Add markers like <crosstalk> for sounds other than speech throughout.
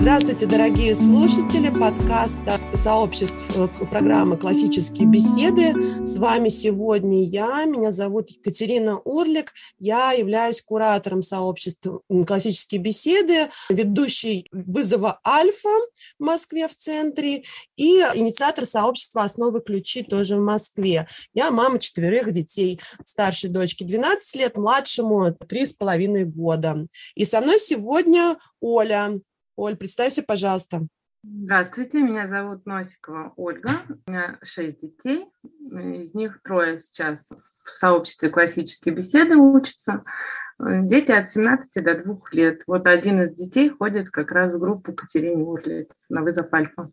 Здравствуйте, дорогие слушатели подкаста сообществ э, программы «Классические беседы». С вами сегодня я, меня зовут Екатерина Урлик, я являюсь куратором сообщества «Классические беседы», ведущей вызова «Альфа» в Москве в центре и инициатор сообщества «Основы ключи» тоже в Москве. Я мама четверых детей, старшей дочки 12 лет, младшему 3,5 года. И со мной сегодня Оля, Оль, представься, пожалуйста. Здравствуйте, меня зовут Носикова Ольга. У меня шесть детей, из них трое сейчас в сообществе классические беседы учатся. Дети от 17 до 2 лет. Вот один из детей ходит как раз в группу Катерине Урлет на вызов Альфа.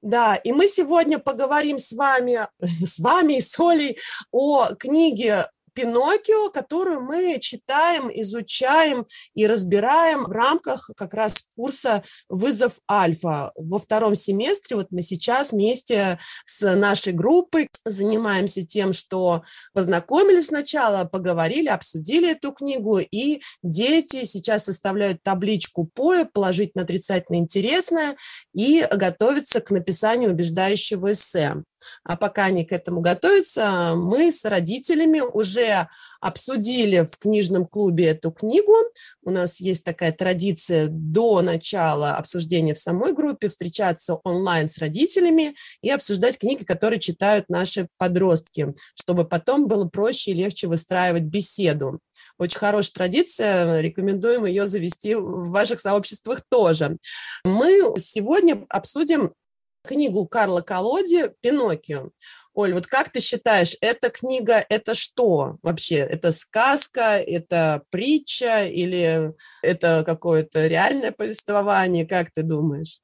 Да, и мы сегодня поговорим с вами, с вами и с Олей о книге Пиноккио, которую мы читаем, изучаем и разбираем в рамках как раз курса «Вызов Альфа». Во втором семестре вот мы сейчас вместе с нашей группой занимаемся тем, что познакомились сначала, поговорили, обсудили эту книгу, и дети сейчас составляют табличку ПОЭ, положительно отрицательно интересное, и готовятся к написанию убеждающего эссе. А пока они к этому готовятся, мы с родителями уже обсудили в книжном клубе эту книгу. У нас есть такая традиция до начала обсуждения в самой группе встречаться онлайн с родителями и обсуждать книги, которые читают наши подростки, чтобы потом было проще и легче выстраивать беседу. Очень хорошая традиция, рекомендуем ее завести в ваших сообществах тоже. Мы сегодня обсудим книгу Карла Колоди «Пиноккио». Оль, вот как ты считаешь, эта книга – это что вообще? Это сказка, это притча или это какое-то реальное повествование? Как ты думаешь?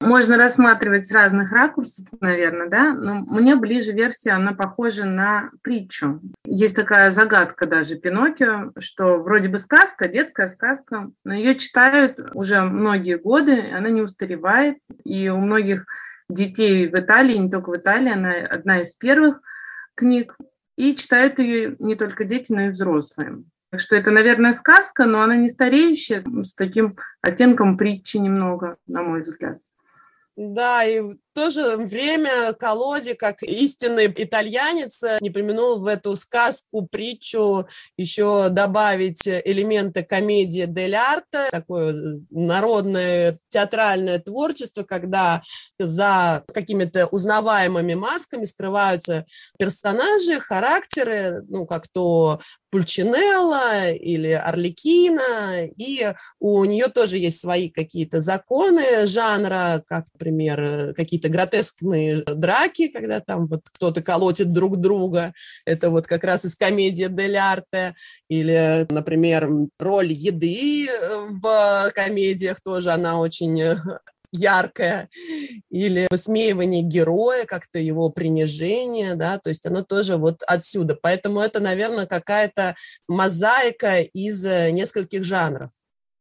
Можно рассматривать с разных ракурсов, наверное, да, но мне ближе версия, она похожа на притчу. Есть такая загадка даже Пиноккио, что вроде бы сказка, детская сказка, но ее читают уже многие годы, она не устаревает, и у многих детей в Италии, не только в Италии, она одна из первых книг, и читают ее не только дети, но и взрослые. Так что это, наверное, сказка, но она не стареющая, с таким оттенком притчи немного, на мой взгляд. Да, и то же время Колоди, как истинный итальянец, не применил в эту сказку, притчу еще добавить элементы комедии дель арте, такое народное театральное творчество, когда за какими-то узнаваемыми масками скрываются персонажи, характеры, ну, как то Пульчинелла или Орликина, и у нее тоже есть свои какие-то законы жанра, как, например, какие-то гротескные драки, когда там вот кто-то колотит друг друга, это вот как раз из комедии Дель Арте, или, например, роль еды в комедиях тоже, она очень яркое, или высмеивание героя, как-то его принижение, да, то есть оно тоже вот отсюда. Поэтому это, наверное, какая-то мозаика из э, нескольких жанров,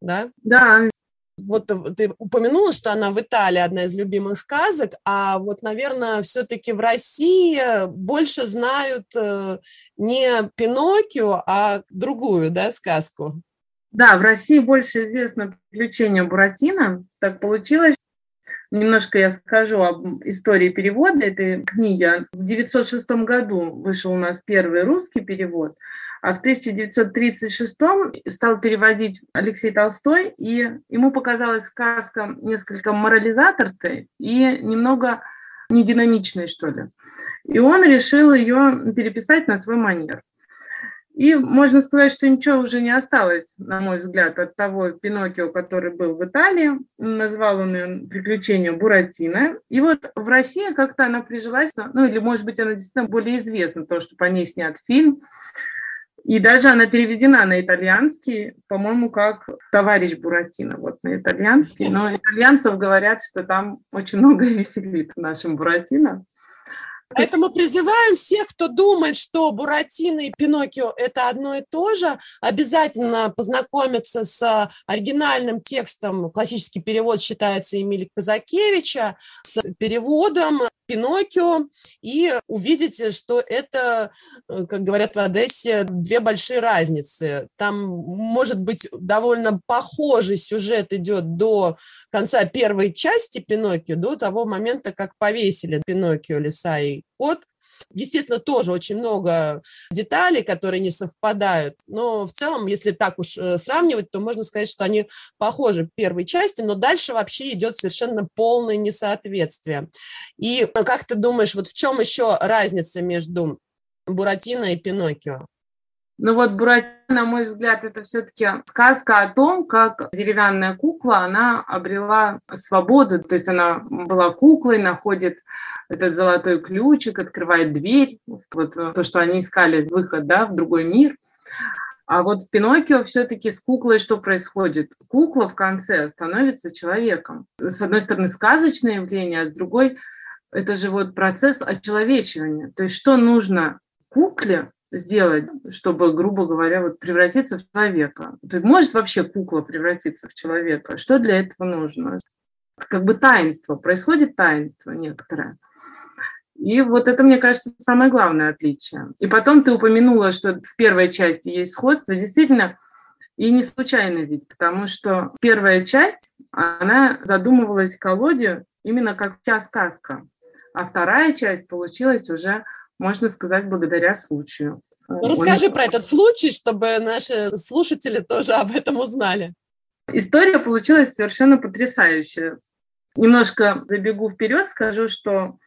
да? Да. Вот ты упомянула, что она в Италии одна из любимых сказок, а вот, наверное, все-таки в России больше знают э, не Пиноккио, а другую, да, сказку. Да, в России больше известно приключения Буратино. Так получилось. Немножко я скажу об истории перевода этой книги. В 1906 году вышел у нас первый русский перевод, а в 1936 стал переводить Алексей Толстой, и ему показалась сказка несколько морализаторской и немного нединамичной, что ли. И он решил ее переписать на свой манер. И можно сказать, что ничего уже не осталось, на мой взгляд, от того Пиноккио, который был в Италии. Назвал он ее «Приключения Буратино». И вот в России как-то она прижилась, ну или, может быть, она действительно более известна, то, что по ней снят фильм. И даже она переведена на итальянский, по-моему, как «Товарищ Буратино», вот на итальянский. Но итальянцев говорят, что там очень много веселит в нашем Буратино. Поэтому призываем всех, кто думает, что Буратино и Пиноккио – это одно и то же, обязательно познакомиться с оригинальным текстом. Классический перевод считается Эмили Казакевича, с переводом Пиноккио и увидите, что это, э, как говорят в Одессе, две большие разницы. Там, может быть, довольно похожий сюжет идет до конца первой части Пиноккио, до того момента, как повесили Пиноккио, лиса и кот. Естественно, тоже очень много деталей, которые не совпадают, но в целом, если так уж э, сравнивать, то можно сказать, что они похожи в первой части, но дальше вообще идет совершенно полное несоответствие. И э, как ты думаешь, вот в чем еще разница между Буратино и Пиноккио? Ну вот Буратино, на мой взгляд, это все-таки сказка о том, как деревянная кукла, она обрела свободу, то есть она была куклой, находит этот золотой ключик, открывает дверь, вот то, что они искали, выход, да, в другой мир. А вот в Пиноккио все-таки с куклой что происходит? Кукла в конце становится человеком. С одной стороны, сказочное явление, а с другой это же вот процесс очеловечивания. То есть что нужно кукле сделать, чтобы, грубо говоря, вот превратиться в человека? То есть может вообще кукла превратиться в человека? Что для этого нужно? Как бы таинство, происходит таинство некоторое. И вот это, мне кажется, самое главное отличие. И потом ты упомянула, что в первой части есть сходство. Действительно, и не случайно ведь, потому что первая часть, она задумывалась в колоде именно как вся сказка. А вторая часть получилась уже можно сказать, благодаря случаю. Ну, расскажи Он... про этот случай, чтобы наши слушатели тоже об этом узнали. История получилась совершенно потрясающая. Немножко забегу вперед, скажу, что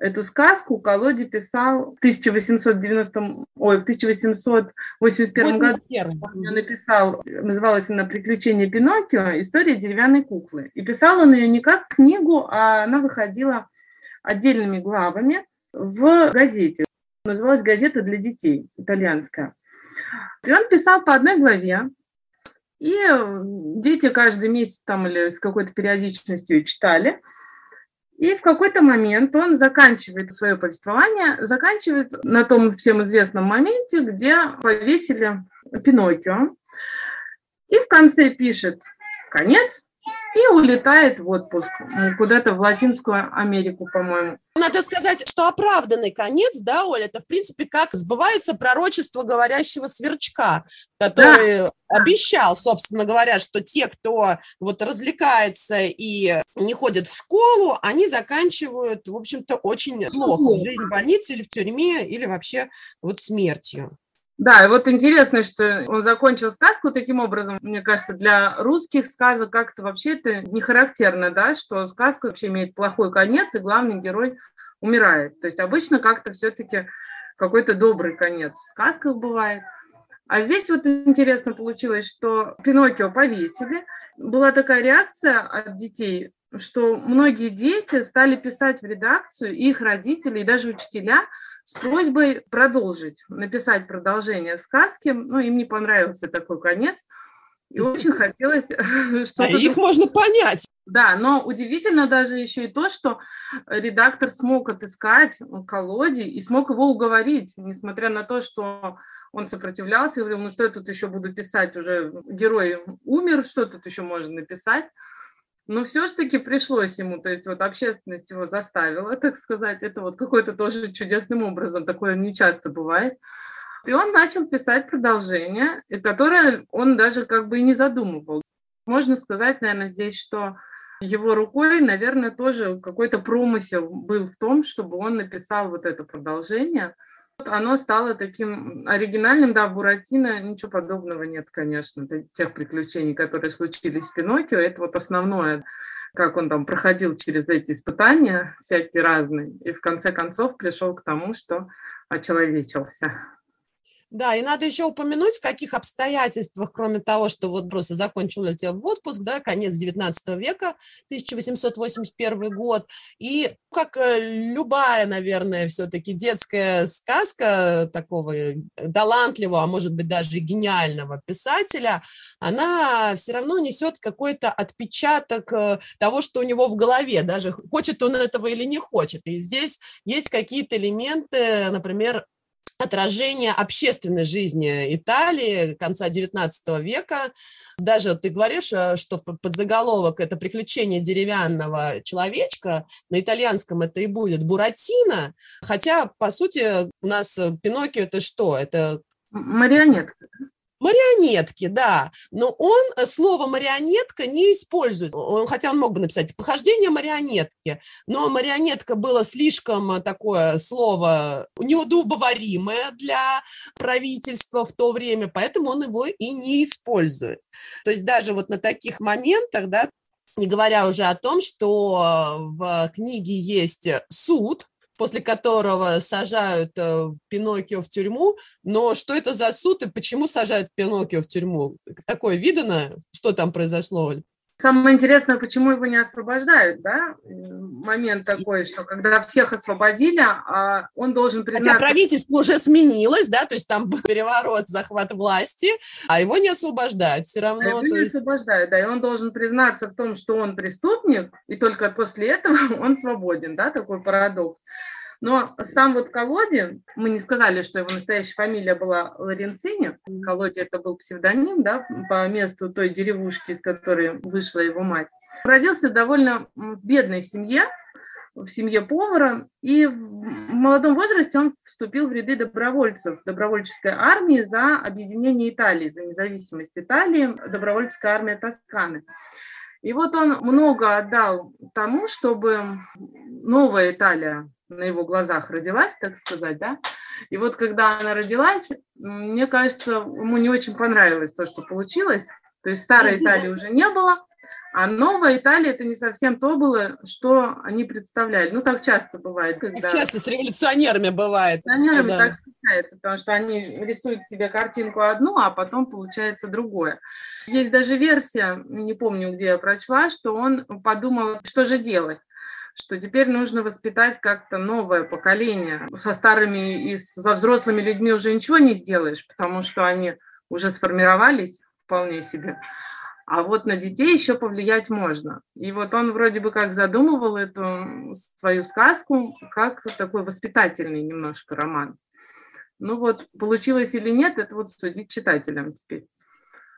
эту сказку Колоди писал в 1890, ой, в 1881 году. Он написал, называлась она «Приключения Пиноккио. История деревянной куклы». И писал он ее не как книгу, а она выходила отдельными главами в газете. Называлась «Газета для детей», итальянская. И он писал по одной главе, и дети каждый месяц там или с какой-то периодичностью читали. И в какой-то момент он заканчивает свое повествование, заканчивает на том всем известном моменте, где повесили Пиноккио. И в конце пишет «Конец», и улетает в отпуск куда-то в Латинскую Америку, по-моему. Надо сказать, что оправданный конец, да, Оля, это в принципе как сбывается пророчество говорящего сверчка, который да. обещал, собственно говоря, что те, кто вот развлекается и не ходит в школу, они заканчивают, в общем-то, очень плохо. Жизнь в больнице или в тюрьме, или вообще вот смертью. Да, и вот интересно, что он закончил сказку таким образом. Мне кажется, для русских сказок как-то вообще это не характерно, да, что сказка вообще имеет плохой конец, и главный герой умирает. То есть обычно как-то все-таки какой-то добрый конец в сказках бывает. А здесь вот интересно получилось, что Пиноккио повесили. Была такая реакция от детей, что многие дети стали писать в редакцию, их родители и даже учителя с просьбой продолжить, написать продолжение сказки. Ну, им не понравился такой конец. И очень хотелось <laughs> что-то... А их можно понять. Да, но удивительно даже еще и то, что редактор смог отыскать колоди и смог его уговорить, несмотря на то, что он сопротивлялся и говорил, ну что я тут еще буду писать, уже герой умер, что тут еще можно написать. Но все-таки пришлось ему, то есть вот общественность его заставила, <laughs> так сказать, это вот какой-то тоже чудесным образом, такое не часто бывает. И он начал писать продолжение, которое он даже как бы и не задумывал. Можно сказать, наверное, здесь, что его рукой, наверное, тоже какой-то промысел был в том, чтобы он написал вот это продолжение – оно стало таким оригинальным, да, Буратино ничего подобного нет, конечно, тех приключений, которые случились в Пиноккио, это вот основное, как он там проходил через эти испытания, всякие разные, и в конце концов пришел к тому, что очеловечился. Да, и надо еще упомянуть, в каких обстоятельствах, кроме того, что вот просто закончил улетел в отпуск, да, конец 19 века, 1881 год, и как э, любая, наверное, все-таки детская сказка такого э, талантливого, а может быть даже гениального писателя, она все равно несет какой-то отпечаток э, того, что у него в голове, даже хочет он этого или не хочет. И здесь есть какие-то элементы, например, отражение общественной жизни Италии конца XIX века. Даже вот ты говоришь, э, что подзаголовок – это «Приключение деревянного человечка», на итальянском это и будет «Буратино», хотя, по сути, у нас Пиноккио – это что? Это Марионетка. Марионетки, да, но он э, слово марионетка не использует, хотя он мог бы написать похождение марионетки, но марионетка было слишком э, такое слово неудобоваримое для правительства в то время, поэтому он его и не использует. То есть даже вот на таких моментах, да, не говоря уже о том, что в книге есть суд, после которого сажают э, Пиноккио в тюрьму. Но что это за суд и почему сажают Пиноккио в тюрьму? Такое видано, что там произошло, Оль? Самое интересное, почему его не освобождают, да? Момент такой, что когда всех освободили, а он должен признаться... Хотя правительство уже сменилось, да, то есть там был переворот, захват власти, а его не освобождают все равно. А его не есть... освобождают, да, и он должен признаться в том, что он преступник, и только после этого <laughs> он свободен, да, такой парадокс. Но сам вот Колоди, мы не сказали, что его настоящая фамилия была Лоренцини. Колоди это был псевдоним, да, по месту той деревушки, из которой вышла его мать. Родился довольно в бедной семье, в семье повара, и в молодом возрасте он вступил в ряды добровольцев добровольческой армии за объединение Италии, за независимость Италии, добровольческая армия Тосканы. И вот он много отдал тому, чтобы новая Италия на его глазах родилась, так сказать, да. И вот когда она родилась, мне кажется, ему не очень понравилось то, что получилось. То есть старой Италии уже не было, а новая Италия это не совсем то было, что они представляли. Ну, так часто бывает. Когда... часто с революционерами бывает. С революционерами да. так случается, потому что они рисуют себе картинку одну, а потом получается другое. Есть даже версия, не помню, где я прочла, что он подумал, что же делать что теперь нужно воспитать как-то новое поколение. Со старыми и со взрослыми людьми уже ничего не сделаешь, потому что они уже сформировались вполне себе. А вот на детей еще повлиять можно. И вот он вроде бы как задумывал эту свою сказку как такой воспитательный немножко роман. Ну вот, получилось или нет, это вот судить читателям теперь.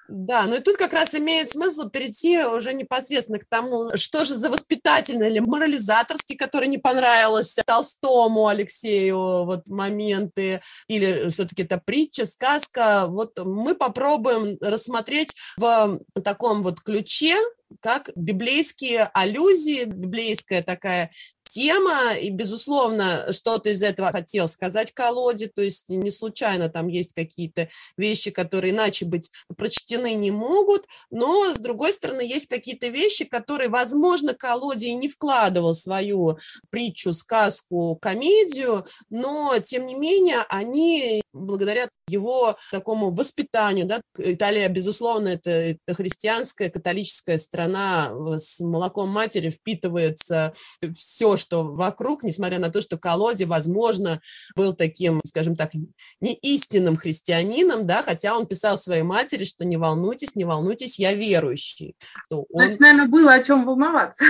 Да, ну и тут как раз имеет смысл перейти уже непосредственно к тому, что же за воспитательный или морализаторский, который не понравился Толстому Алексею, вот моменты, или все-таки это притча, сказка. Вот мы попробуем рассмотреть в таком вот ключе, как библейские аллюзии, библейская такая тема, и, безусловно, что-то из этого хотел сказать колоде, то есть не случайно там есть какие-то вещи, которые иначе быть прочтены не могут, но, с другой стороны, есть какие-то вещи, которые, возможно, колоде и не вкладывал свою притчу, сказку, комедию, но, тем не менее, они, благодаря его такому воспитанию, да, Италия, безусловно, это христианская, католическая страна, с молоком матери впитывается все, что вокруг, несмотря на то, что Колоди, возможно, был таким, скажем так, не истинным христианином, да, хотя он писал своей матери, что не волнуйтесь, не волнуйтесь, я верующий. То он... Значит, наверное, было о чем волноваться.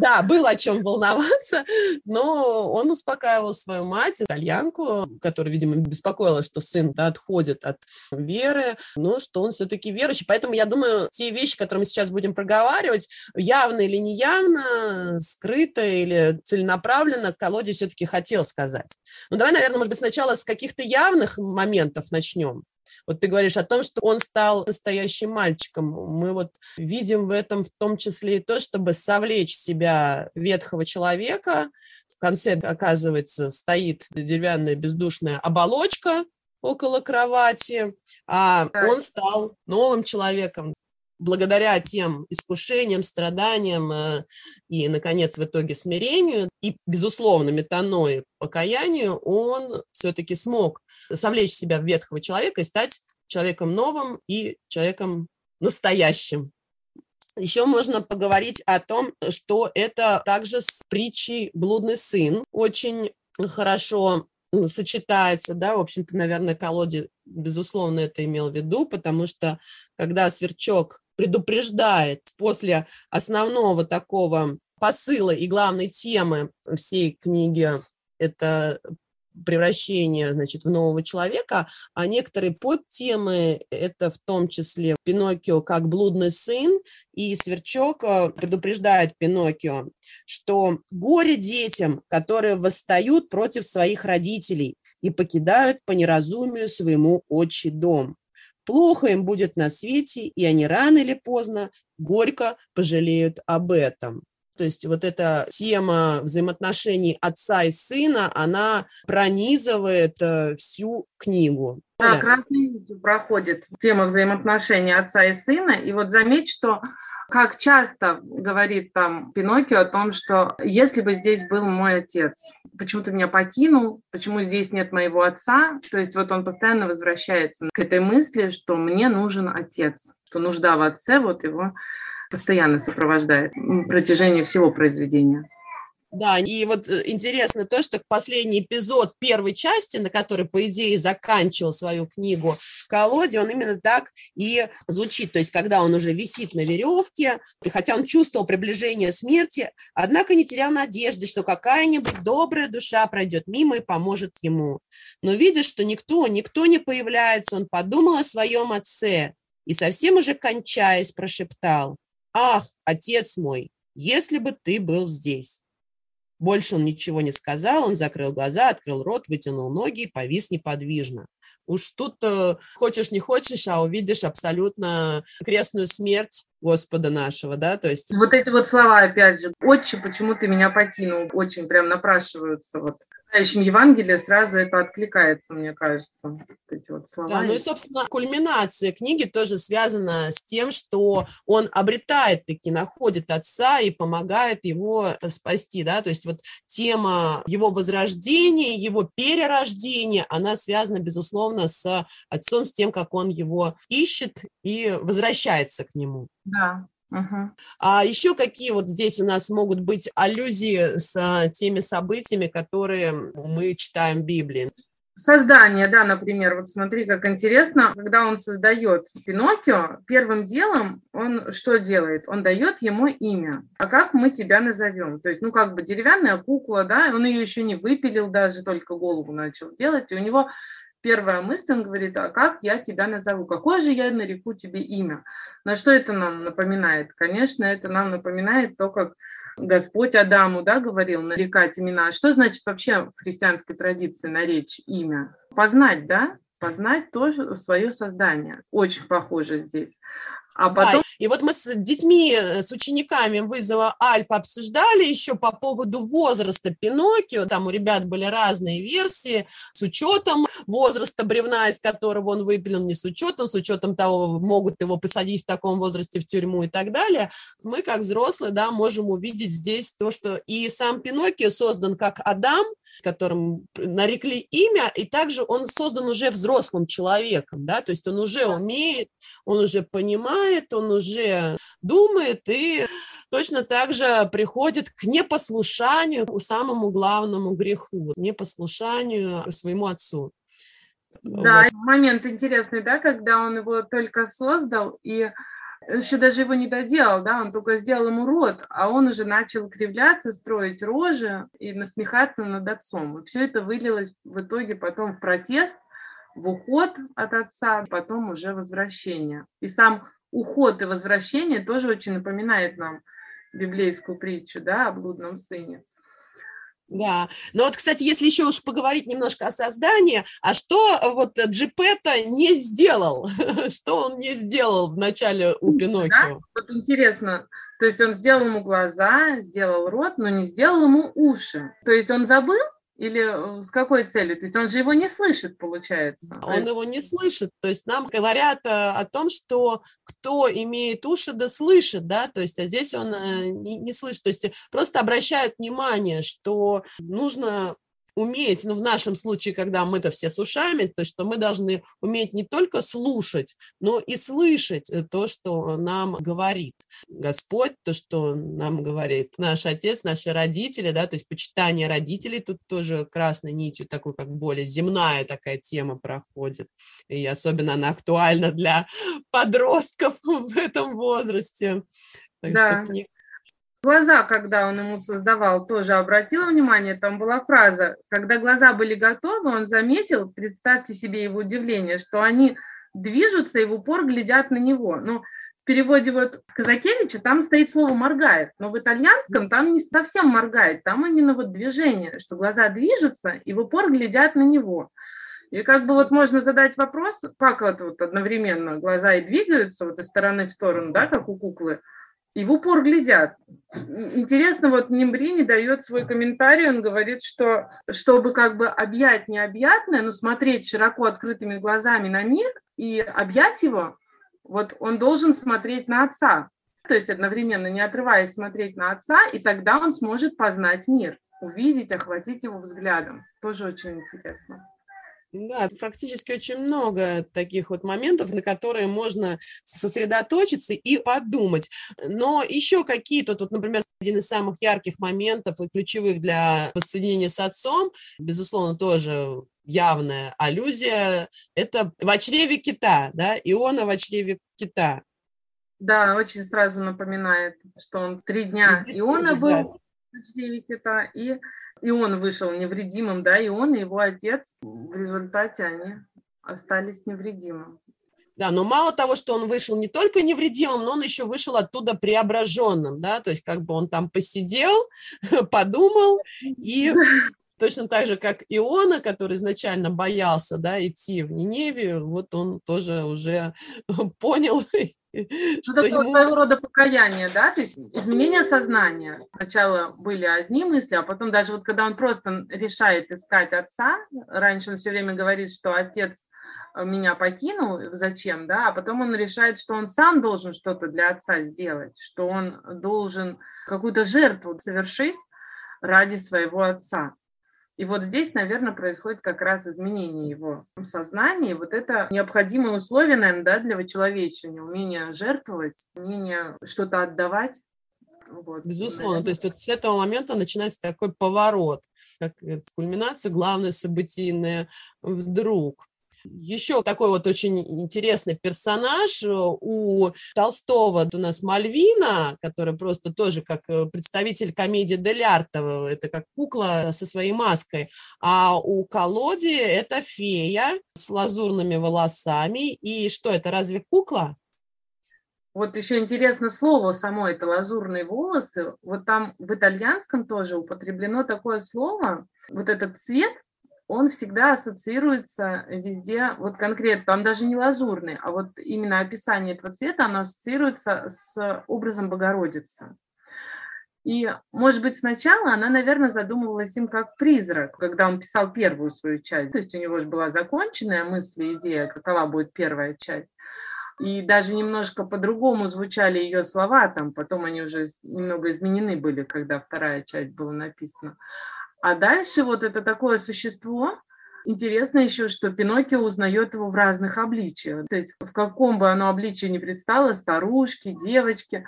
Да, было о чем волноваться, но он успокаивал свою мать, итальянку, которая, видимо, беспокоила, что сын да, отходит от веры, но что он все-таки верующий. Поэтому я думаю, те вещи, которые мы сейчас будем проговаривать, явно или неявно, скрыто или целенаправленно Колоде все-таки хотел сказать. Ну, давай, наверное, может быть, сначала с каких-то явных моментов начнем. Вот ты говоришь о том, что он стал настоящим мальчиком. Мы вот видим в этом в том числе и то, чтобы совлечь себя ветхого человека. В конце, оказывается, стоит деревянная бездушная оболочка около кровати, а он стал новым человеком благодаря тем искушениям, страданиям э, и, наконец, в итоге смирению и, безусловно, метаной покаянию, он все-таки смог совлечь себя в ветхого человека и стать человеком новым и человеком настоящим. Еще можно поговорить о том, что это также с притчей «Блудный сын» очень хорошо сочетается, да, в общем-то, наверное, Колоде, безусловно, это имел в виду, потому что когда сверчок предупреждает после основного такого посыла и главной темы всей книги, это превращения, значит, в нового человека, а некоторые подтемы – это в том числе Пиноккио как блудный сын, и Сверчок э, предупреждает Пиноккио, что горе детям, которые восстают против своих родителей и покидают по неразумию своему отчий дом. Плохо им будет на свете, и они рано или поздно горько пожалеют об этом. То есть вот эта тема взаимоотношений отца и сына, она пронизывает э, всю книгу. Да, да. красной нитью проходит тема взаимоотношений отца и сына. И вот заметь, что как часто говорит там Пиноккио о том, что если бы здесь был мой отец, почему ты меня покинул, почему здесь нет моего отца, то есть вот он постоянно возвращается к этой мысли, что мне нужен отец, что нужда в отце вот его постоянно сопровождает на протяжении всего произведения. Да, и вот э, интересно то, что последний эпизод первой части, на который, по идее, заканчивал свою книгу в колоде, он именно так и звучит. То есть, когда он уже висит на веревке, и хотя он чувствовал приближение смерти, однако не терял надежды, что какая-нибудь добрая душа пройдет мимо и поможет ему. Но видя, что никто, никто не появляется, он подумал о своем отце и совсем уже кончаясь прошептал – «Ах, отец мой, если бы ты был здесь!» Больше он ничего не сказал, он закрыл глаза, открыл рот, вытянул ноги и повис неподвижно. Уж тут хочешь не хочешь, а увидишь абсолютно крестную смерть Господа нашего, да, то есть... Вот эти вот слова, опять же, «Отче, почему ты меня покинул?» очень прям напрашиваются вот читающим Евангелие сразу это откликается, мне кажется, вот эти вот слова. Да, ну и, собственно, кульминация книги тоже связана с тем, что он обретает таки, находит отца и помогает его э, спасти, да, то есть вот тема его возрождения, его перерождения, она связана, безусловно, с отцом, с тем, как он его ищет и возвращается к нему. Да, Угу. А еще какие вот здесь у нас могут быть аллюзии с а, теми событиями, которые мы читаем в Библии? Создание, да, например, вот смотри, как интересно, когда он создает Пиноккио, первым делом он что делает? Он дает ему имя. А как мы тебя назовем? То есть, ну, как бы деревянная кукла, да, он ее еще не выпилил даже, только голову начал делать, и у него первая мысль, он говорит, а как я тебя назову? Какое же я нареку тебе имя? На что это нам напоминает? Конечно, это нам напоминает то, как Господь Адаму да, говорил нарекать имена. Что значит вообще в христианской традиции наречь имя? Познать, да? Познать тоже свое создание. Очень похоже здесь. А потом... И вот мы с детьми, э, с учениками вызова Альфа обсуждали еще по поводу возраста Пиноккио. Там у ребят были разные версии с учетом возраста бревна, из которого он выпилен, не с учетом, с учетом того, могут его посадить в таком возрасте в тюрьму и так далее. Мы, как взрослые, да, можем увидеть здесь то, что и сам Пиноккио создан как Адам, которым нарекли имя, и также он создан уже взрослым человеком, да, то есть он уже умеет, он уже понимает, понимает, он уже думает и точно так же приходит к непослушанию, к самому главному греху, непослушанию своему отцу. Да, вот. момент интересный, да, когда он его только создал и еще даже его не доделал, да, он только сделал ему рот, а он уже начал кривляться, строить рожи и насмехаться над отцом. И все это вылилось в итоге потом в протест, в уход от отца, потом уже возвращение. И сам уход и возвращение тоже очень напоминает нам библейскую притчу, да, о блудном сыне. Да, но вот, кстати, если еще уж поговорить немножко о создании, а что вот Джипета не сделал? <laughs> что он не сделал в начале у Пиноккио? Да? Вот интересно, то есть он сделал ему глаза, сделал рот, но не сделал ему уши. То есть он забыл, или э, с какой целью? То есть он же его не слышит, получается. Он его не слышит. То есть нам говорят э, о том, что кто имеет уши, да слышит, да, то есть а здесь он э, не слышит. То есть просто обращают внимание, что нужно уметь, ну, в нашем случае, когда мы-то все с ушами, то что мы должны уметь не только слушать, но и слышать э, то, что нам говорит Господь, то, что нам говорит наш отец, наши родители, да, то есть почитание родителей тут тоже красной нитью такой, как более земная такая тема проходит, и особенно она актуальна для <laughs> подростков <laughs> в этом возрасте. Так да. Что Глаза, когда он ему создавал, тоже обратила внимание, там была фраза, когда глаза были готовы, он заметил, представьте себе его удивление, что они движутся и в упор глядят на него. Ну, в переводе вот Казакевича там стоит слово «моргает», но в итальянском там не совсем моргает, там именно вот движение, что глаза движутся и в упор глядят на него. И как бы вот можно задать вопрос, как это вот одновременно глаза и двигаются вот из стороны в сторону, да, как у куклы, и в упор глядят. Интересно, вот Нембрини дает свой комментарий, он говорит, что чтобы как бы объять необъятное, но смотреть широко открытыми глазами на мир и объять его, вот он должен смотреть на отца, то есть одновременно не отрываясь смотреть на отца, и тогда он сможет познать мир, увидеть, охватить его взглядом. Тоже очень интересно. Да, практически очень много таких вот моментов, на которые можно сосредоточиться и подумать. Но еще какие-то, вот, например, один из самых ярких моментов и ключевых для воссоединения с отцом, безусловно, тоже явная аллюзия, это в чреве кита, да, Иона в чреве кита. Да, очень сразу напоминает, что он три дня Здесь Иона тоже, был, да H9 и, и он вышел невредимым, да, и он, и его отец, в результате они остались невредимым. Да, но мало того, что он вышел не только невредимым, но он еще вышел оттуда преображенным, да, то есть как бы он там посидел, <laughs> подумал и <laughs> точно так же, как Иона, который изначально боялся, да, идти в Ниневию, вот он тоже уже <laughs> понял <laughs> Ну, такое ему... своего рода покаяние, да, то есть изменение сознания. Сначала были одни мысли, а потом даже вот когда он просто решает искать отца, раньше он все время говорит, что отец э, меня покинул, зачем, да, а потом он решает, что он сам должен что-то для отца сделать, что он должен какую-то жертву совершить ради своего отца. И вот здесь, наверное, происходит как раз изменение его сознания. вот это необходимое условие, наверное, да, для человечения, умение жертвовать, умение что-то отдавать. Вот. Безусловно, то есть вот с этого момента начинается такой поворот, как кульминация, главное событийное вдруг. Еще такой вот очень интересный персонаж э, у Толстого. У нас Мальвина, которая просто тоже как э, представитель комедии Дель Арта, это как кукла со своей маской. А у Колоди это фея с лазурными волосами. И что это, разве кукла? Вот еще интересно слово само, это лазурные волосы. Вот там в итальянском тоже употреблено такое слово. Вот этот цвет, он всегда ассоциируется везде, вот конкретно, там даже не лазурный, а вот именно описание этого цвета, оно ассоциируется с образом Богородицы. И, может быть, сначала она, наверное, задумывалась им как призрак, когда он писал первую свою часть. То есть у него же была законченная мысль идея, какова будет первая часть. И даже немножко по-другому звучали ее слова, там потом они уже немного изменены были, когда вторая часть была написана. А дальше вот это такое существо, Интересно еще, что Пиноккио узнает его в разных обличиях. То есть в каком бы оно обличии ни предстало, старушки, девочки,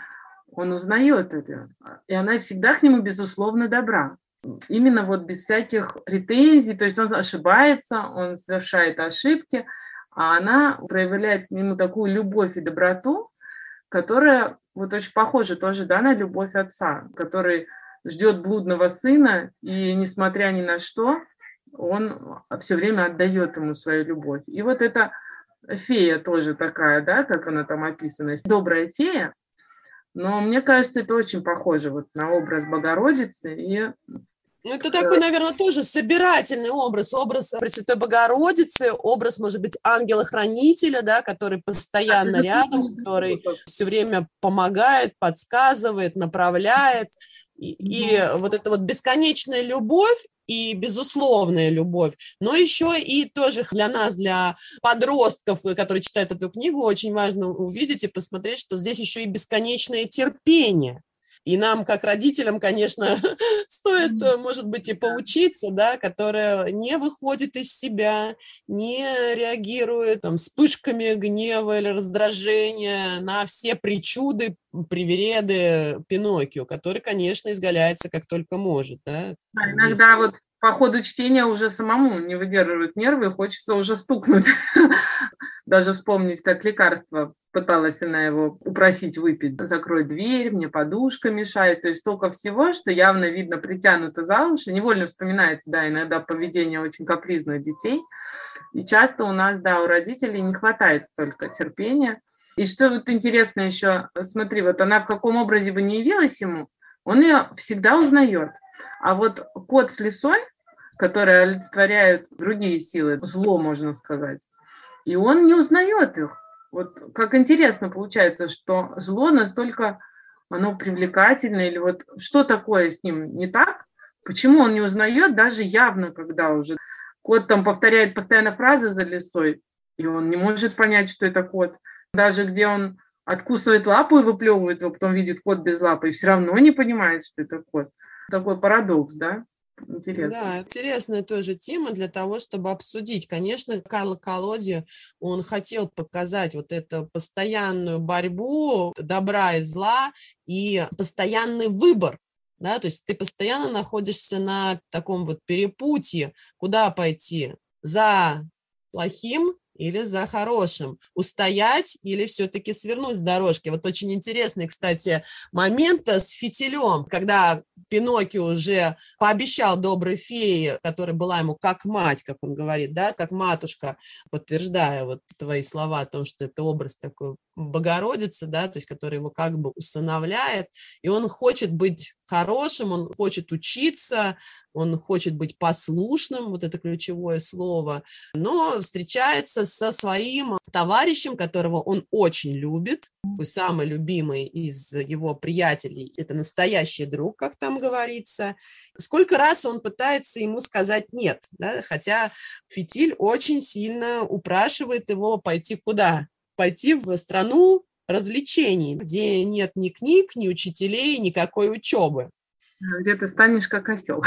он узнает это. И она всегда к нему, безусловно, добра. Именно вот без всяких претензий, то есть он ошибается, он совершает ошибки, а она проявляет к нему такую любовь и доброту, которая вот очень похожа тоже да, на любовь отца, который ждет блудного сына, и несмотря ни на что, он все время отдает ему свою любовь. И вот эта фея тоже такая, да, как она там описана, добрая фея, но мне кажется, это очень похоже вот на образ Богородицы и ну, это такой, наверное, тоже собирательный образ, образ Пресвятой Богородицы, образ, может быть, ангела-хранителя, да, который постоянно рядом, который все время помогает, подсказывает, направляет. И, и вот эта вот бесконечная любовь и безусловная любовь, но еще и тоже для нас, для подростков, которые читают эту книгу, очень важно увидеть и посмотреть, что здесь еще и бесконечное терпение. И нам, как родителям, конечно, <laughs> стоит, может быть, и поучиться, да, которая не выходит из себя, не реагирует там, вспышками гнева или раздражения на все причуды, привереды Пиноккио, который, конечно, изгаляется как только может. Да, да иногда вот по ходу чтения уже самому не выдерживают нервы, хочется уже стукнуть. <laughs> Даже вспомнить, как лекарство Пыталась она его упросить выпить. Закрой дверь, мне подушка мешает. То есть столько всего, что явно видно притянуто за уши. Невольно вспоминается, да, иногда поведение очень капризных детей. И часто у нас, да, у родителей не хватает столько терпения. И что вот интересно еще, смотри, вот она в каком образе бы не явилась ему, он ее всегда узнает. А вот кот с лисой, которые олицетворяют другие силы, зло, можно сказать, и он не узнает их. Вот как интересно получается, что зло настолько оно привлекательно, или вот что такое с ним не так, почему он не узнает даже явно, когда уже кот там повторяет постоянно фразы за лесой, и он не может понять, что это кот. Даже где он откусывает лапу и выплевывает его, потом видит кот без лапы, и все равно не понимает, что это кот. Такой парадокс, да? Интересно. Да, интересная тоже тема для того, чтобы обсудить. Конечно, Карло Колоди, он хотел показать вот эту постоянную борьбу добра и зла и постоянный выбор да, то есть ты постоянно находишься на таком вот перепутье, куда пойти, за плохим или за хорошим, устоять или все-таки свернуть с дорожки. Вот очень интересный, кстати, момент с фитилем, когда Пиноккио уже пообещал доброй фее, которая была ему как мать, как он говорит, да, как матушка, подтверждая вот твои слова о том, что это образ такой Богородицы, да, то есть который его как бы устанавливает, и он хочет быть хорошим, он хочет учиться, он хочет быть послушным, вот это ключевое слово, но встречается со своим товарищем, которого он очень любит, самый любимый из его приятелей, это настоящий друг, как там говорится. Сколько раз он пытается ему сказать «нет», да, хотя Фитиль очень сильно упрашивает его пойти куда? Пойти в страну развлечений, где нет ни книг, ни учителей, никакой учебы. Где ты станешь как осел.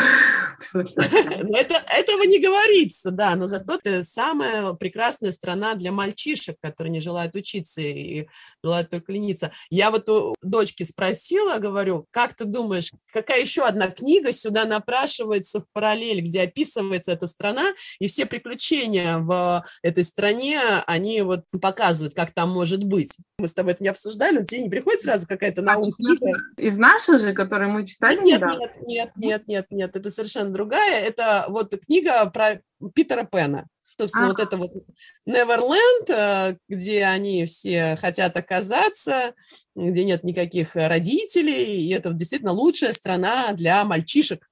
<laughs> Это, этого не говорится, да, но зато это самая прекрасная страна для мальчишек, которые не желают учиться и желают только лениться. Я вот у дочки спросила, говорю, как ты думаешь, какая еще одна книга сюда напрашивается в параллель, где описывается эта страна, и все приключения в этой стране, они вот показывают, как там может быть. Мы с тобой это не обсуждали, но тебе не приходит сразу какая-то на ум книга? Из наших же, которые мы читали? Нет, нет, нет, нет, нет, нет, это совершенно другая. Это вот книга про Питера Пена. Собственно, а. вот это вот Неверленд, э, где они все хотят оказаться, где нет никаких родителей, и это действительно лучшая страна для мальчишек.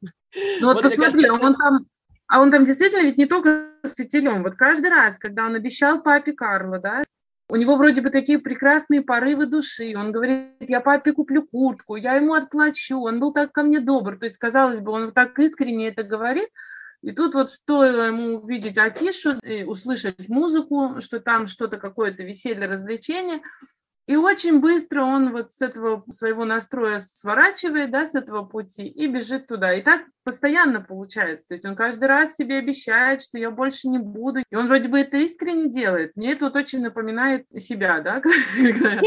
Ну вот, вот посмотри, кажется, он там, а он там действительно ведь не только с фитилем. Вот каждый раз, когда он обещал папе Карло, да, у него вроде бы такие прекрасные порывы души. Он говорит, я папе куплю куртку, я ему отплачу. Он был так ко мне добр. То есть, казалось бы, он так искренне это говорит. И тут вот стоило ему увидеть афишу, и услышать музыку, что там что-то, какое-то веселье, развлечение – и очень быстро он вот с этого своего настроя сворачивает, да, с этого пути и бежит туда. И так постоянно получается. То есть он каждый раз себе обещает, что я больше не буду. И он вроде бы это искренне делает. Мне это вот очень напоминает себя, да, <laughs> когда я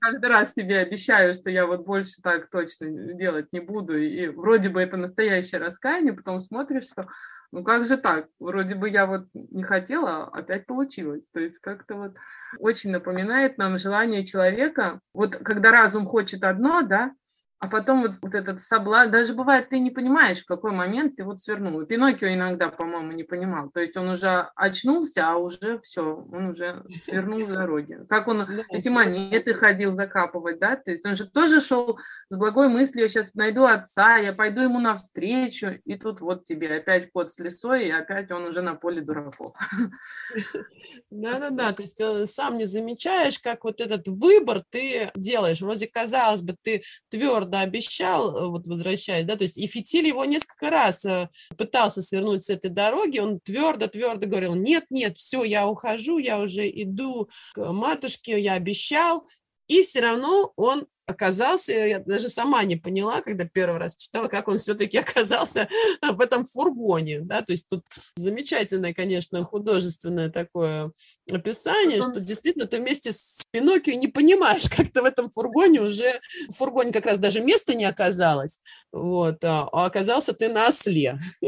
каждый раз себе обещаю, что я вот больше так точно делать не буду. И вроде бы это настоящее раскаяние, потом смотришь, что ну как же так? Вроде бы я вот не хотела, опять получилось. То есть как-то вот очень напоминает нам желание человека. Вот когда разум хочет одно, да, а потом вот, вот этот соблазн, даже бывает, ты не понимаешь, в какой момент ты вот свернул. Пиноккио иногда, по-моему, не понимал. То есть он уже очнулся, а уже все, он уже свернул с дороги. Как он эти монеты ходил закапывать, да? То есть он же тоже шел с благой мыслью, я сейчас найду отца, я пойду ему навстречу, и тут вот тебе опять кот с лесой, и опять он уже на поле дураков. Да-да-да, то есть э, сам не замечаешь, как вот этот выбор ты делаешь. Вроде, казалось бы, ты твердо твердо обещал, э, вот возвращаясь, да, то есть и Фитиль его несколько раз э, пытался свернуть с этой дороги, он твердо-твердо говорил, нет, нет, все, я ухожу, я уже иду к матушке, я обещал, и все равно он оказался, я даже сама не поняла, когда первый раз читала, как он все-таки <laughs> оказался в этом фургоне, да, то есть тут замечательное, конечно, художественное такое описание, что действительно ты вместе с Пиноккио не понимаешь, <laughs> как ты в этом фургоне уже, в фургоне как раз даже места не оказалось, вот, а, а оказался ты на осле. <laughs>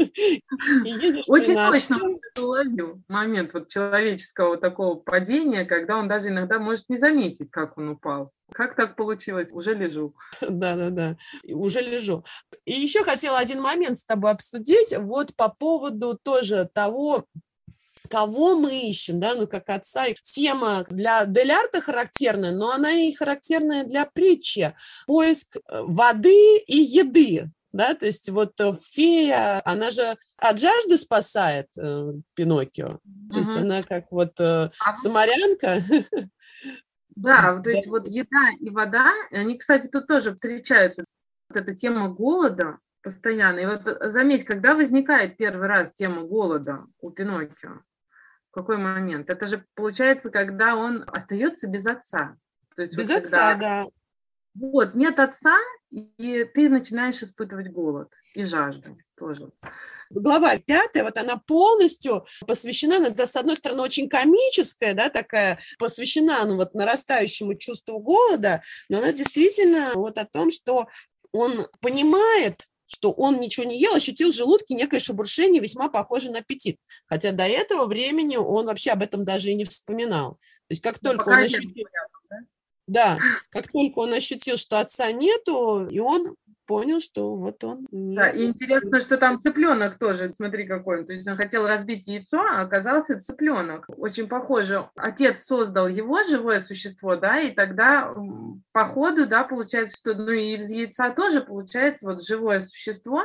Очень точно. уловил момент вот человеческого такого падения, когда он даже иногда может не заметить, как он упал. Как так получилось? Уже лежу. Да-да-да, уже лежу. И еще хотела один момент с тобой обсудить, вот по поводу тоже того, кого мы ищем, да, ну, как отца. Тема для Делярта характерная, но она и характерная для притчи. Поиск э, воды и еды, да, то есть вот э, фея, она же от жажды спасает э, Пиноккио, то есть она как вот э, а самарянка. <laughs> Да, то есть вот еда и вода, они, кстати, тут тоже встречаются. Вот эта тема голода постоянно. И вот заметь, когда возникает первый раз тема голода у Пиноккио? В какой момент? Это же получается, когда он остается без отца. То есть без вот отца, когда... да. Вот, нет отца, и ты начинаешь испытывать голод и жажду тоже. Глава пятая, вот она полностью посвящена, ну, это, с одной стороны, очень комическая, да, такая, посвящена, ну, вот нарастающему чувству голода, но она действительно вот о том, что он понимает, что он ничего не ел, ощутил в желудке некое шебуршение, весьма похожее на аппетит. Хотя до этого времени он вообще об этом даже и не вспоминал. То есть как ну, только он ощутил... Да, <laughs> как только он ощутил, что отца нету, и он понял, что вот он... Да, и интересно, что там цыпленок тоже, смотри какой он. То есть он хотел разбить яйцо, а оказался цыпленок. Очень похоже. Отец создал его, живое существо, да, и тогда по ходу, да, получается, что ну, из яйца тоже получается вот живое существо,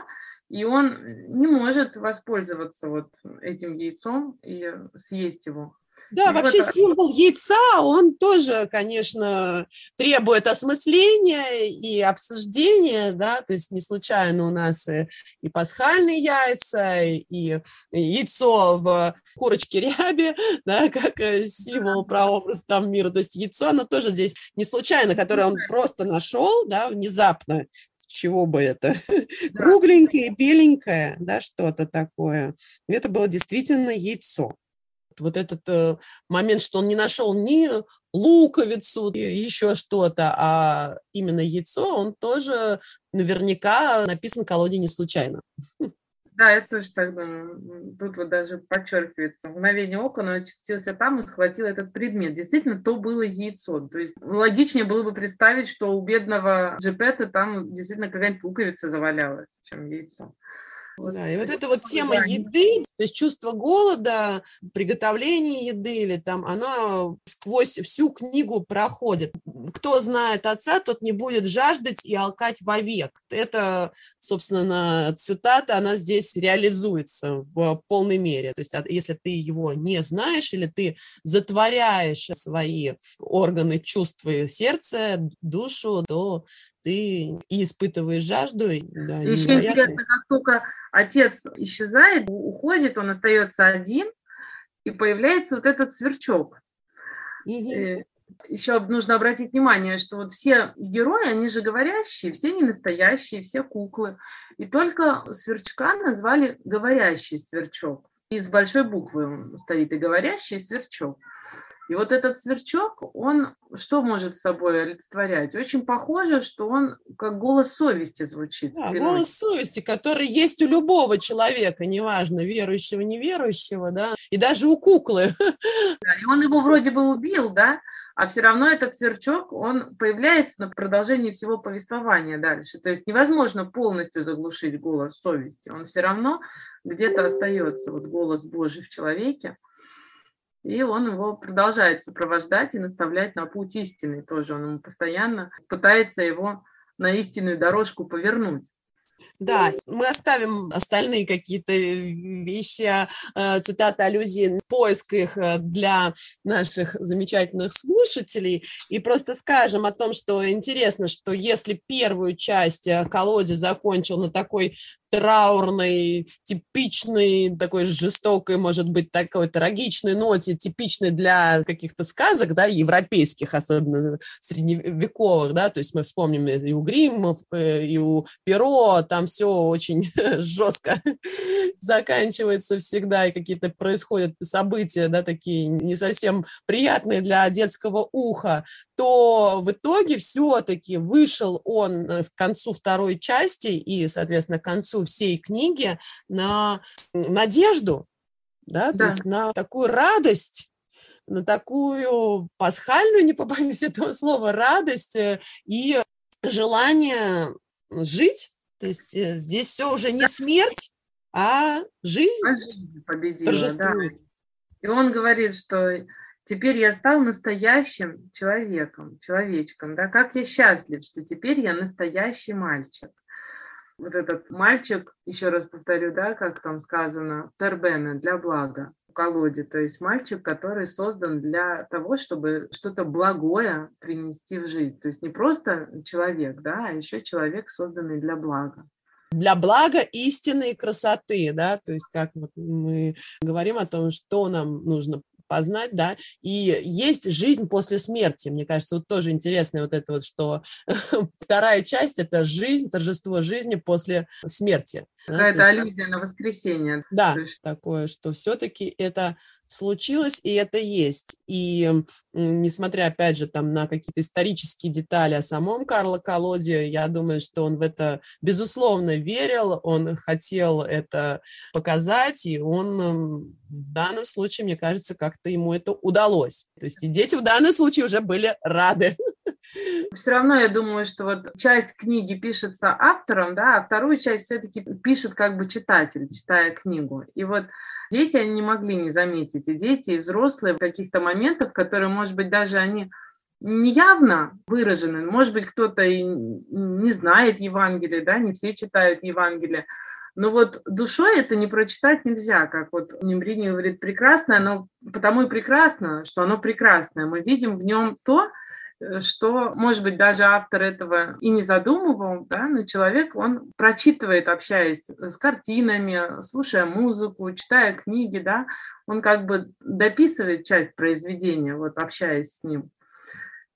и он не может воспользоваться вот этим яйцом и съесть его. Да, и вообще вот... символ яйца, он тоже, конечно, требует осмысления и обсуждения, да, то есть не случайно у нас и, и пасхальные яйца, и яйцо в курочке ряби, <laughs> да, как э, символ, прообраз там мира, то есть яйцо, оно тоже здесь не случайно, которое он просто нашел, да, внезапно, чего бы это, <laughs> да. кругленькое, беленькое, да, что-то такое. Это было действительно яйцо вот этот э, момент, что он не нашел ни луковицу, еще что-то, а именно яйцо, он тоже наверняка написан колоде не случайно. <laughs> Да, я тоже так думаю. Тут вот даже подчеркивается. Мгновение ока, он очутился там и схватил этот предмет. Действительно, то было яйцо. То есть логичнее было бы представить, что у бедного Джепета там действительно какая-нибудь луковица завалялась, чем яйцо. Да, и вот эта вот тема еды, то есть чувство голода, приготовление еды или там, оно сквозь всю книгу проходит. Кто знает отца, тот не будет жаждать и алкать вовек. Это, собственно, цитата, она здесь реализуется в полной мере. То есть если ты его не знаешь или ты затворяешь свои органы чувства и сердце, душу, то ты и испытываешь жажду. Да, Еще интересно, как только отец исчезает, уходит, он остается один, и появляется вот этот сверчок. Угу. Еще нужно обратить внимание, что вот все герои, они же говорящие, все не настоящие, все куклы. И только сверчка назвали говорящий сверчок. Из большой буквы стоит и говорящий, и сверчок. И вот этот сверчок, он что может собой олицетворять? Очень похоже, что он как голос совести звучит. Да, голос совести, который есть у любого человека, неважно, верующего, неверующего, да, и даже у куклы. <laughs> Да, и он его вроде бы убил, да, а все равно этот сверчок, он появляется на продолжении всего повествования дальше. То есть невозможно полностью заглушить голос совести. Он все равно где-то остается, вот голос Божий в человеке и он его продолжает сопровождать и наставлять на путь истины тоже. Он ему постоянно пытается его на истинную дорожку повернуть. Да, мы оставим остальные какие-то вещи, э, цитаты, аллюзии, поиск их э, для наших замечательных слушателей и просто скажем о том, что интересно, что если первую часть э, колоде закончил на такой траурной, типичной, такой жестокой, может быть, такой трагичной ноте, типичной для каких-то сказок, да, европейских, особенно средневековых, да, то есть мы вспомним и у Гриммов, э, и у Перо, там все очень <laughs> жестко <laughs> заканчивается всегда, и какие-то происходят события, да, такие не совсем приятные для детского уха, то в итоге все-таки вышел он э, к концу второй части и, соответственно, к концу всей книги на надежду, да, да. то есть на такую радость, на такую пасхальную, не побоюсь этого слова, радость э, и желание жить. То есть э, здесь все уже не смерть, а жизнь, а жизнь победила, торжествует. Да. И он говорит, что теперь я стал настоящим человеком, человечком, да, как я счастлив, что теперь я настоящий мальчик. Вот этот мальчик, еще раз повторю, да, как там сказано, пербена, для блага колоде, то есть мальчик, который создан для того, чтобы что-то благое принести в жизнь, то есть не просто человек, да, а еще человек, созданный для блага для блага истины и красоты, да, то есть как вот мы говорим о том, что нам нужно познать, да, и есть жизнь после смерти. Мне кажется, вот тоже интересно вот это вот, что <laughs> вторая часть – это жизнь, торжество жизни после смерти. Какая-то да, аллюзия на воскресенье. Да, есть... такое, что все-таки это случилось, и это есть. И несмотря, опять же, там на какие-то исторические детали о самом Карло Колоде, я думаю, что он в это, безусловно, верил, он хотел это показать, и он в данном случае, мне кажется, как-то ему это удалось. То есть и дети в данном случае уже были рады. <laughs> Все равно я думаю, что вот часть книги пишется автором, да, а вторую часть все-таки пишет как бы читатель, читая книгу. И вот дети, они не могли не заметить, и дети, и взрослые в каких-то моментах, которые, может быть, даже они неявно выражены. Может быть, кто-то и не знает Евангелие, да, не все читают Евангелие. Но вот душой это не прочитать нельзя, как вот Немрини говорит, прекрасное, оно потому и прекрасно, что оно прекрасное. Мы видим в нем то, Э, что, может быть, даже автор этого и не задумывал, да, но человек, он прочитывает, общаясь с картинами, слушая музыку, читая книги, да, он как бы дописывает часть произведения, вот общаясь с ним.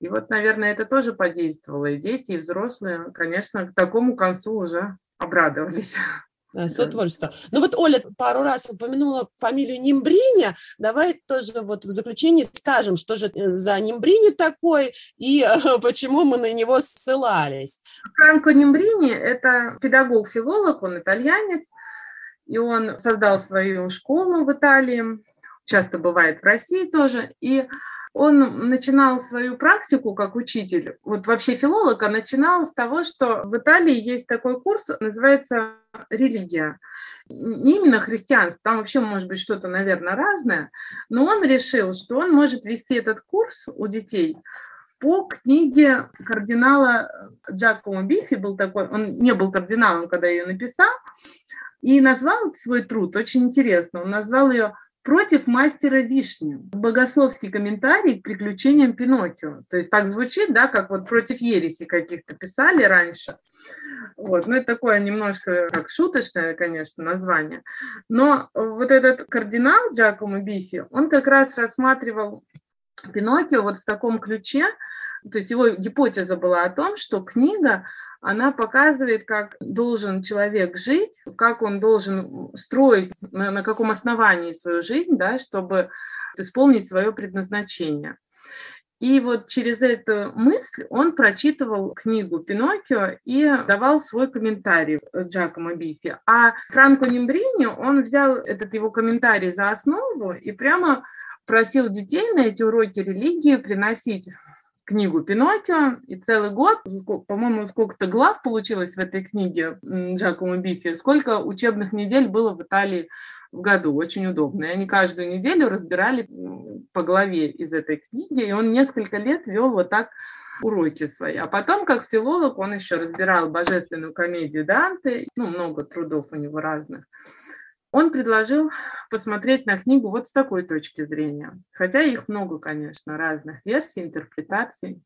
И вот, наверное, это тоже подействовало. И дети, и взрослые, конечно, к такому концу уже обрадовались. <laughs> сотворчество. Ну вот Оля пару раз упомянула фамилию Нимбрини. Давай тоже вот в заключении скажем, что же э, за Нимбрини такой и почему мы на него ссылались. Франко Нимбрини – это педагог-филолог, он итальянец, и он создал свою школу в Италии, часто бывает в России тоже, и он начинал свою практику как учитель, вот вообще филолог, а начинал с того, что в Италии есть такой курс, называется «Религия». Не именно христианство, там вообще может быть что-то, наверное, разное, но он решил, что он может вести этот курс у детей по книге кардинала Джакомо Бифи, был такой, он не был кардиналом, когда ее написал, и назвал свой труд, очень интересно, он назвал ее против мастера вишни. Богословский комментарий к приключениям Пиноккио. То есть так звучит, да, как вот против ереси каких-то писали раньше. Вот. Ну, это такое немножко как шуточное, конечно, название. Но вот этот кардинал Джакомо Бифи, он как раз рассматривал Пиноккио вот в таком ключе, то есть его гипотеза была о том, что книга она показывает, как должен человек жить, как он должен строить, на, на каком основании свою жизнь, да, чтобы исполнить свое предназначение. И вот через эту мысль он прочитывал книгу «Пиноккио» и давал свой комментарий Джакомо Бифи. А Франко Нимбрини, он взял этот его комментарий за основу и прямо просил детей на эти уроки религии приносить книгу Пиноккио, и целый год, по-моему, сколько-то глав получилось в этой книге Джакомо Бифи, сколько учебных недель было в Италии в году, очень удобно. И они каждую неделю разбирали по главе из этой книги, и он несколько лет вел вот так уроки свои. А потом, как филолог, он еще разбирал божественную комедию Данте, ну, много трудов у него разных он предложил посмотреть на книгу вот с такой точки зрения. Хотя их много, конечно, разных версий, интерпретаций.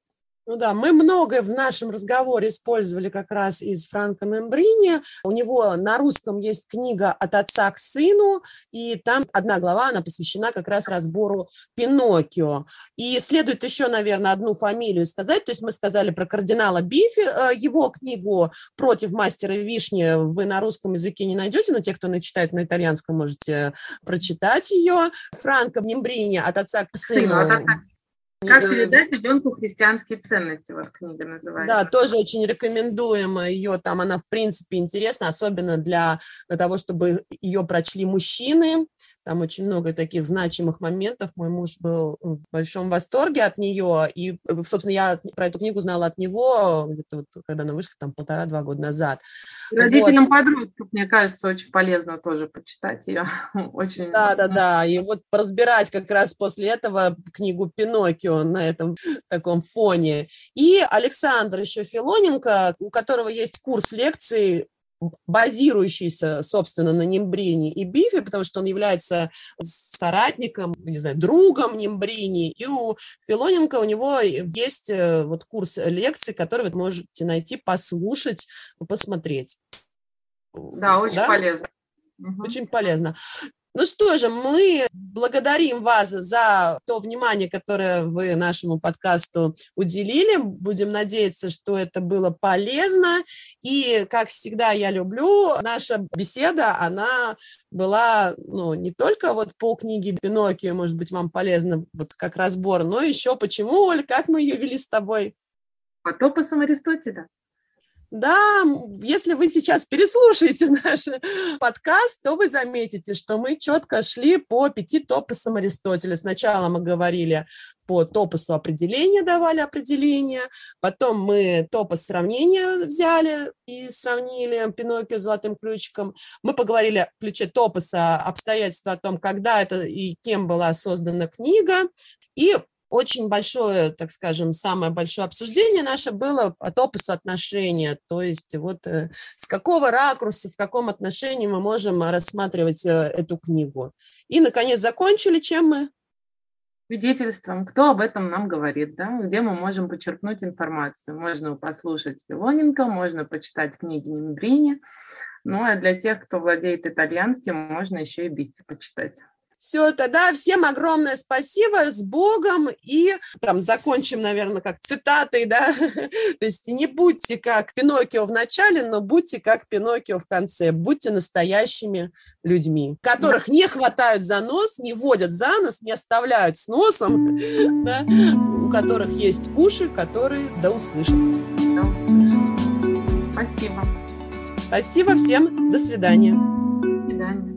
Ну да, мы многое в нашем разговоре использовали как раз из Франка Мембрини. У него на русском есть книга «От отца к сыну», и там одна глава, она посвящена как раз разбору Пиноккио. И следует еще, наверное, одну фамилию сказать. То есть мы сказали про кардинала Бифи, э, его книгу «Против мастера вишни» вы на русском языке не найдете, но те, кто начитает на итальянском, можете прочитать ее. Франко Мембрини «От отца к сыну». От как передать ребенку христианские ценности, вот книга называется. Да, тоже очень рекомендуем ее, там она в принципе интересна, особенно для, для того, чтобы ее прочли мужчины, Там очень много таких значимых моментов. Мой муж был в большом восторге от нее. И, собственно, я про эту книгу знала от него, где-то вот, когда она вышла, там, полтора-два года назад. Родителям вот. подростков, мне кажется, очень полезно тоже почитать ее. <laughs> очень... Да, да, да. И вот разбирать как раз после этого книгу «Пиноккио» на этом <laughs> таком фоне. И Александр еще Филоненко, у которого есть курс лекций базирующийся, собственно, на Нимбрине и Бифе, потому что он является соратником, не знаю, другом Нимбрини. И у Филоненко у него есть э, вот курс лекций, который вы можете найти, послушать, посмотреть. Да, очень да? полезно. Очень полезно. Ну что же, мы благодарим вас за то внимание, которое вы нашему подкасту уделили. Будем надеяться, что это было полезно. И, как всегда, я люблю, наша беседа, она была ну, не только вот по книге Пиноккио, может быть, вам полезно вот как разбор, но еще почему, Оль, как мы ее вели с тобой? По топосам Аристотеля. Да, если вы сейчас переслушаете <laughs> наш подкаст, то вы заметите, что мы четко шли по пяти топосам Аристотеля. Сначала мы говорили по топосу определения, давали определение, потом мы топос сравнения взяли и сравнили Пиноккио золотым ключиком. Мы поговорили в ключе топоса обстоятельства о том, когда это и кем была создана книга, и очень большое, так скажем, самое большое обсуждение наше было от опису отношения, то есть вот э, с какого ракурса, в каком отношении мы можем рассматривать э, эту книгу. И, наконец, закончили чем мы? Свидетельством, кто об этом нам говорит, да? где мы можем почерпнуть информацию. Можно послушать Филоненко, можно почитать книги Нембрини, ну а для тех, кто владеет итальянским, можно еще и Битти почитать. Все, тогда всем огромное спасибо, с Богом, и там закончим, наверное, как цитатой, да, <laughs> то есть не будьте как Пиноккио в начале, но будьте как Пиноккио в конце, будьте настоящими людьми, которых не хватают за нос, не водят за нос, не оставляют с носом, <laughs> да, у которых есть уши, которые да услышат. Да услышат. Спасибо. Спасибо всем, до свидания. До свидания.